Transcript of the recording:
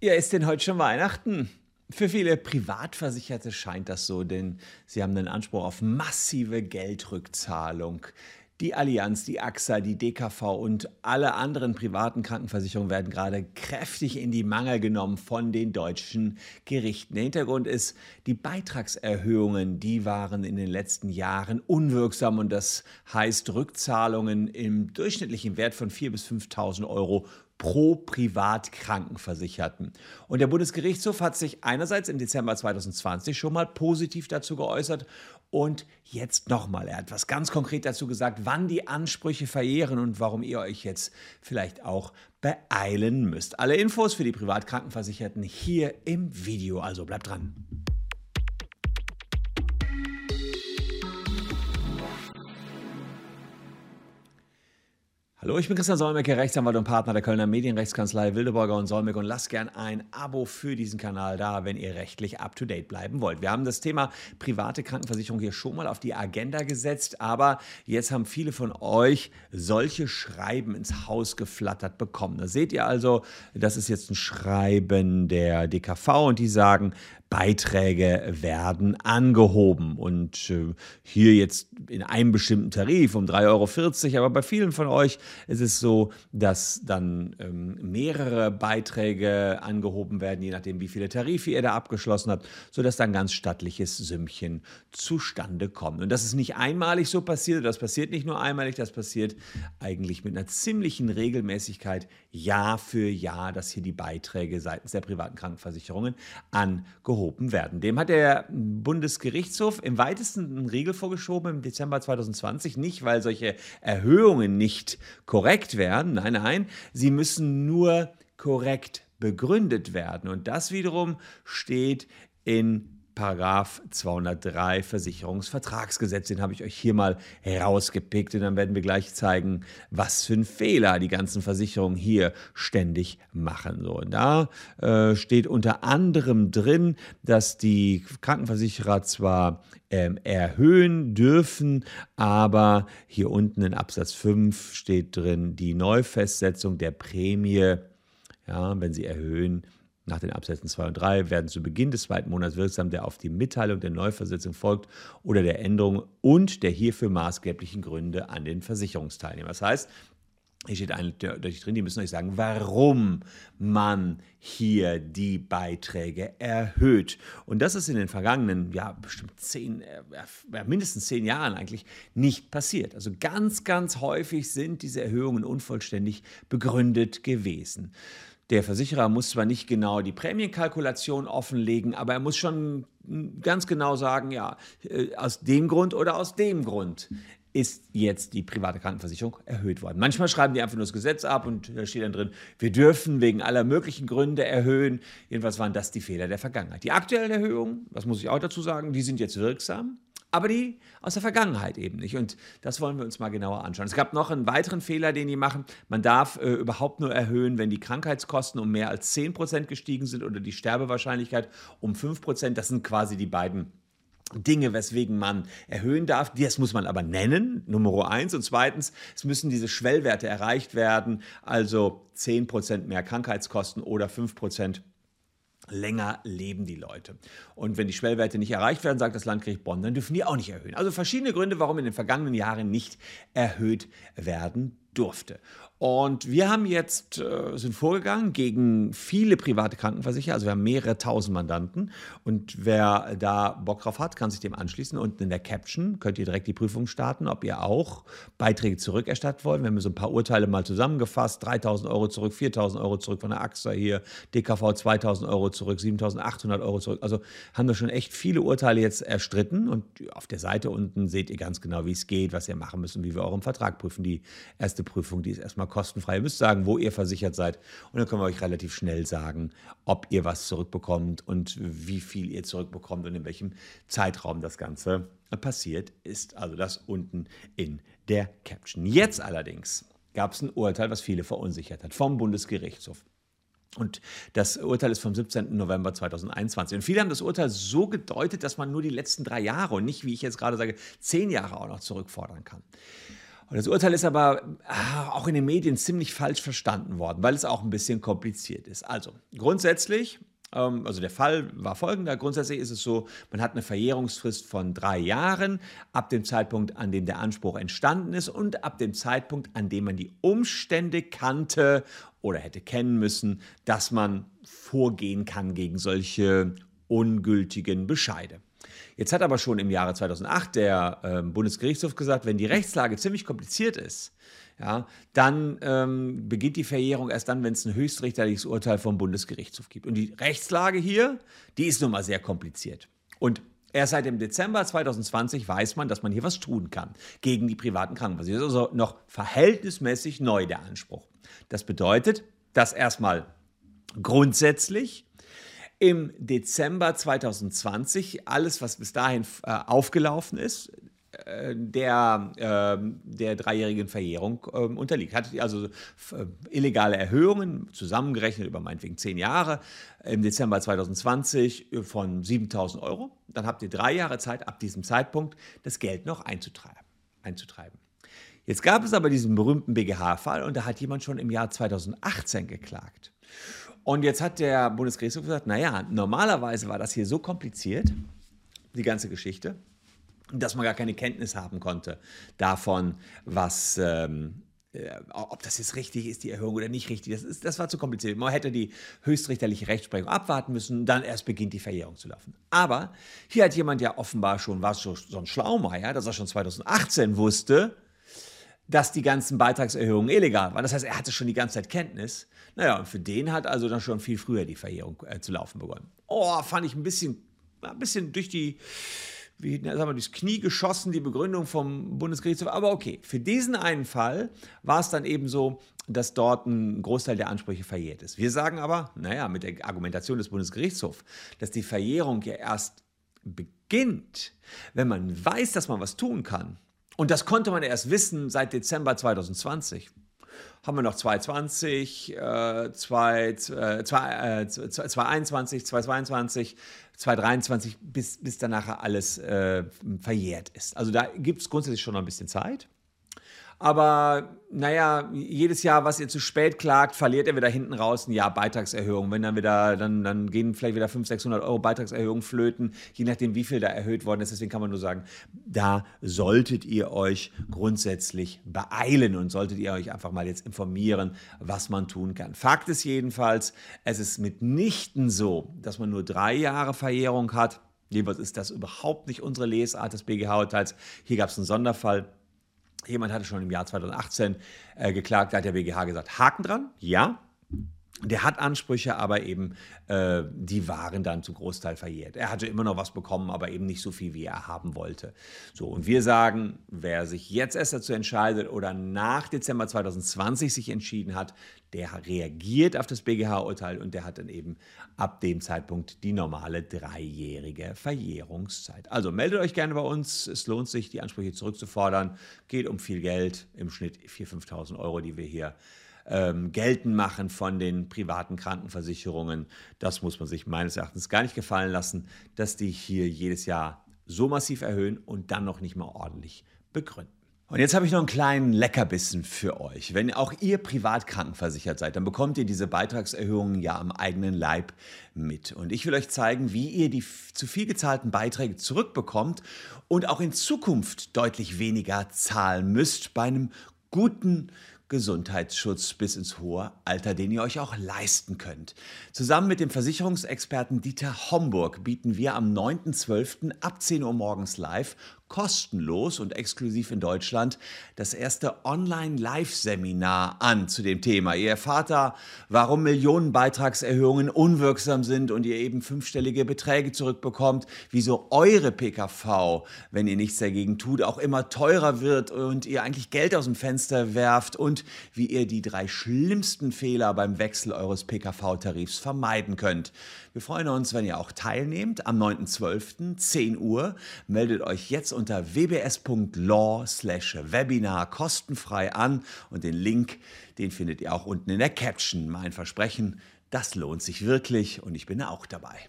Ja, ist denn heute schon Weihnachten? Für viele Privatversicherte scheint das so, denn sie haben den Anspruch auf massive Geldrückzahlung. Die Allianz, die AXA, die DKV und alle anderen privaten Krankenversicherungen werden gerade kräftig in die Mangel genommen von den deutschen Gerichten. Der Hintergrund ist, die Beitragserhöhungen, die waren in den letzten Jahren unwirksam und das heißt Rückzahlungen im durchschnittlichen Wert von 4.000 bis 5.000 Euro pro Privatkrankenversicherten. Und der Bundesgerichtshof hat sich einerseits im Dezember 2020 schon mal positiv dazu geäußert und jetzt nochmal. Er hat was ganz konkret dazu gesagt, wann die Ansprüche verjähren und warum ihr euch jetzt vielleicht auch beeilen müsst. Alle Infos für die Privatkrankenversicherten hier im Video, also bleibt dran. Hallo, ich bin Christian Solmecke, Rechtsanwalt und Partner der Kölner Medienrechtskanzlei Wildeborger und Solmecke und lasst gern ein Abo für diesen Kanal da, wenn ihr rechtlich up to date bleiben wollt. Wir haben das Thema private Krankenversicherung hier schon mal auf die Agenda gesetzt, aber jetzt haben viele von euch solche Schreiben ins Haus geflattert bekommen. Da seht ihr also, das ist jetzt ein Schreiben der DKV und die sagen, Beiträge werden angehoben. Und äh, hier jetzt in einem bestimmten Tarif um 3,40 Euro. Aber bei vielen von euch ist es so, dass dann ähm, mehrere Beiträge angehoben werden, je nachdem, wie viele Tarife ihr da abgeschlossen habt, sodass dann ganz stattliches Sümmchen zustande kommt. Und das ist nicht einmalig so passiert, das passiert nicht nur einmalig, das passiert eigentlich mit einer ziemlichen Regelmäßigkeit Jahr für Jahr, dass hier die Beiträge seitens der privaten Krankenversicherungen angehoben aufgehoben werden. Dem hat der Bundesgerichtshof im weitesten einen Riegel vorgeschoben im Dezember 2020. Nicht, weil solche Erhöhungen nicht korrekt wären. Nein, nein, sie müssen nur korrekt begründet werden. Und das wiederum steht in Paragraph 203 Versicherungsvertragsgesetz. Den habe ich euch hier mal herausgepickt und dann werden wir gleich zeigen, was für einen Fehler die ganzen Versicherungen hier ständig machen. So, und da äh, steht unter anderem drin, dass die Krankenversicherer zwar ähm, erhöhen dürfen, aber hier unten in Absatz 5 steht drin, die Neufestsetzung der Prämie, ja, wenn sie erhöhen, nach den Absätzen 2 und 3 werden zu Beginn des zweiten Monats wirksam, der auf die Mitteilung der Neuversetzung folgt oder der Änderung und der hierfür maßgeblichen Gründe an den Versicherungsteilnehmer. Das heißt, hier steht eindeutig drin, die müssen euch sagen, warum man hier die Beiträge erhöht. Und das ist in den vergangenen, ja, bestimmt zehn, äh, mindestens zehn Jahren eigentlich nicht passiert. Also ganz, ganz häufig sind diese Erhöhungen unvollständig begründet gewesen. Der Versicherer muss zwar nicht genau die Prämienkalkulation offenlegen, aber er muss schon ganz genau sagen, ja, äh, aus dem Grund oder aus dem Grund ist jetzt die private Krankenversicherung erhöht worden. Manchmal schreiben die einfach nur das Gesetz ab und da steht dann drin, wir dürfen wegen aller möglichen Gründe erhöhen. Jedenfalls waren das die Fehler der Vergangenheit. Die aktuellen Erhöhungen, das muss ich auch dazu sagen, die sind jetzt wirksam aber die aus der Vergangenheit eben nicht. Und das wollen wir uns mal genauer anschauen. Es gab noch einen weiteren Fehler, den die machen. Man darf äh, überhaupt nur erhöhen, wenn die Krankheitskosten um mehr als 10% gestiegen sind oder die Sterbewahrscheinlichkeit um 5%. Das sind quasi die beiden Dinge, weswegen man erhöhen darf. Das muss man aber nennen, Nummer eins. Und zweitens, es müssen diese Schwellwerte erreicht werden, also 10% mehr Krankheitskosten oder 5% länger leben die Leute. Und wenn die Schwellwerte nicht erreicht werden, sagt das Landgericht Bonn, dann dürfen die auch nicht erhöhen. Also verschiedene Gründe, warum in den vergangenen Jahren nicht erhöht werden durfte. Und wir haben jetzt, äh, sind vorgegangen gegen viele private Krankenversicherer, also wir haben mehrere tausend Mandanten und wer da Bock drauf hat, kann sich dem anschließen. Unten in der Caption könnt ihr direkt die Prüfung starten, ob ihr auch Beiträge zurückerstatten wollt. Wir haben so ein paar Urteile mal zusammengefasst, 3000 Euro zurück, 4000 Euro zurück von der AXA hier, DKV 2000 Euro zurück, 7800 Euro zurück. Also haben wir schon echt viele Urteile jetzt erstritten und auf der Seite unten seht ihr ganz genau, wie es geht, was ihr machen müsst und wie wir euren Vertrag prüfen. Die erste Prüfung, die ist erstmal kostenfrei. Ihr müsst sagen, wo ihr versichert seid. Und dann können wir euch relativ schnell sagen, ob ihr was zurückbekommt und wie viel ihr zurückbekommt und in welchem Zeitraum das Ganze passiert ist. Also das unten in der Caption. Jetzt allerdings gab es ein Urteil, was viele verunsichert hat, vom Bundesgerichtshof. Und das Urteil ist vom 17. November 2021. Und viele haben das Urteil so gedeutet, dass man nur die letzten drei Jahre und nicht, wie ich jetzt gerade sage, zehn Jahre auch noch zurückfordern kann. Und das Urteil ist aber ah, auch in den Medien ziemlich falsch verstanden worden, weil es auch ein bisschen kompliziert ist. Also grundsätzlich ähm, also der Fall war folgender. Grundsätzlich ist es so, man hat eine Verjährungsfrist von drei Jahren ab dem Zeitpunkt, an dem der Anspruch entstanden ist und ab dem Zeitpunkt, an dem man die Umstände kannte oder hätte kennen müssen, dass man vorgehen kann gegen solche ungültigen Bescheide. Jetzt hat aber schon im Jahre 2008 der äh, Bundesgerichtshof gesagt, wenn die Rechtslage ziemlich kompliziert ist, ja, dann ähm, beginnt die Verjährung erst dann, wenn es ein höchstrichterliches Urteil vom Bundesgerichtshof gibt. Und die Rechtslage hier, die ist nun mal sehr kompliziert. Und Erst seit dem Dezember 2020 weiß man, dass man hier was tun kann gegen die privaten Krankenversicherungen. Das ist also noch verhältnismäßig neu der Anspruch. Das bedeutet, dass erstmal grundsätzlich im Dezember 2020 alles, was bis dahin äh, aufgelaufen ist, äh, der, äh, der dreijährigen Verjährung äh, unterliegt. Hat also illegale Erhöhungen, zusammengerechnet über meinetwegen zehn Jahre, im Dezember 2020 äh, von 7000 Euro. Dann habt ihr drei Jahre Zeit, ab diesem Zeitpunkt das Geld noch einzutreiben. einzutreiben. Jetzt gab es aber diesen berühmten BGH-Fall und da hat jemand schon im Jahr 2018 geklagt. Und jetzt hat der Bundesgerichtshof gesagt, naja, normalerweise war das hier so kompliziert, die ganze Geschichte, dass man gar keine Kenntnis haben konnte davon, was, ähm, äh, ob das jetzt richtig ist, die Erhöhung oder nicht richtig. Das, ist, das war zu kompliziert. Man hätte die höchstrichterliche Rechtsprechung abwarten müssen, dann erst beginnt die Verjährung zu laufen. Aber hier hat jemand ja offenbar schon, war so, so ein Schlaumeier, dass er schon 2018 wusste, dass die ganzen Beitragserhöhungen illegal waren. Das heißt, er hatte schon die ganze Zeit Kenntnis. Naja, und für den hat also dann schon viel früher die Verjährung äh, zu laufen begonnen. Oh, fand ich ein bisschen, ein bisschen durch die wie, sagen wir, durchs Knie geschossen, die Begründung vom Bundesgerichtshof. Aber okay, für diesen einen Fall war es dann eben so, dass dort ein Großteil der Ansprüche verjährt ist. Wir sagen aber, naja, mit der Argumentation des Bundesgerichtshofs, dass die Verjährung ja erst beginnt, wenn man weiß, dass man was tun kann. Und das konnte man erst wissen seit Dezember 2020 haben wir noch 220, äh, 2, äh, 221, 222, 2023, bis, bis danach alles äh, verjährt ist. Also da gibt es grundsätzlich schon noch ein bisschen Zeit. Aber naja, jedes Jahr, was ihr zu spät klagt, verliert ihr wieder hinten raus ein Jahr Beitragserhöhung. Wenn dann wieder, dann, dann gehen vielleicht wieder 500, 600 Euro Beitragserhöhung flöten, je nachdem, wie viel da erhöht worden ist. Deswegen kann man nur sagen, da solltet ihr euch grundsätzlich beeilen und solltet ihr euch einfach mal jetzt informieren, was man tun kann. Fakt ist jedenfalls, es ist mitnichten so, dass man nur drei Jahre Verjährung hat. Jedenfalls ist das überhaupt nicht unsere Lesart des BGH-Urteils. Hier gab es einen Sonderfall. Jemand hatte schon im Jahr 2018 äh, geklagt, da hat der BGH gesagt, Haken dran, ja, der hat Ansprüche, aber eben äh, die waren dann zum Großteil verjährt. Er hatte immer noch was bekommen, aber eben nicht so viel, wie er haben wollte. So, und wir sagen, wer sich jetzt erst dazu entscheidet oder nach Dezember 2020 sich entschieden hat, der reagiert auf das BGH-Urteil und der hat dann eben ab dem Zeitpunkt die normale dreijährige Verjährungszeit. Also meldet euch gerne bei uns. Es lohnt sich, die Ansprüche zurückzufordern. Geht um viel Geld, im Schnitt 4.000, 5.000 Euro, die wir hier ähm, geltend machen von den privaten Krankenversicherungen. Das muss man sich meines Erachtens gar nicht gefallen lassen, dass die hier jedes Jahr so massiv erhöhen und dann noch nicht mal ordentlich begründen. Und jetzt habe ich noch einen kleinen Leckerbissen für euch. Wenn auch ihr privat krankenversichert seid, dann bekommt ihr diese Beitragserhöhungen ja am eigenen Leib mit. Und ich will euch zeigen, wie ihr die zu viel gezahlten Beiträge zurückbekommt und auch in Zukunft deutlich weniger zahlen müsst bei einem guten Gesundheitsschutz bis ins hohe Alter, den ihr euch auch leisten könnt. Zusammen mit dem Versicherungsexperten Dieter Homburg bieten wir am 9.12. ab 10 Uhr morgens live kostenlos und exklusiv in Deutschland das erste Online-Live-Seminar an zu dem Thema. Ihr erfahrt da, warum Millionenbeitragserhöhungen unwirksam sind und ihr eben fünfstellige Beträge zurückbekommt, wieso eure PKV, wenn ihr nichts dagegen tut, auch immer teurer wird und ihr eigentlich Geld aus dem Fenster werft und wie ihr die drei schlimmsten Fehler beim Wechsel eures PKV-Tarifs vermeiden könnt. Wir freuen uns, wenn ihr auch teilnehmt am 9.12. 10 Uhr. Meldet euch jetzt unter wbs.law/webinar kostenfrei an und den Link, den findet ihr auch unten in der Caption. Mein Versprechen, das lohnt sich wirklich und ich bin auch dabei.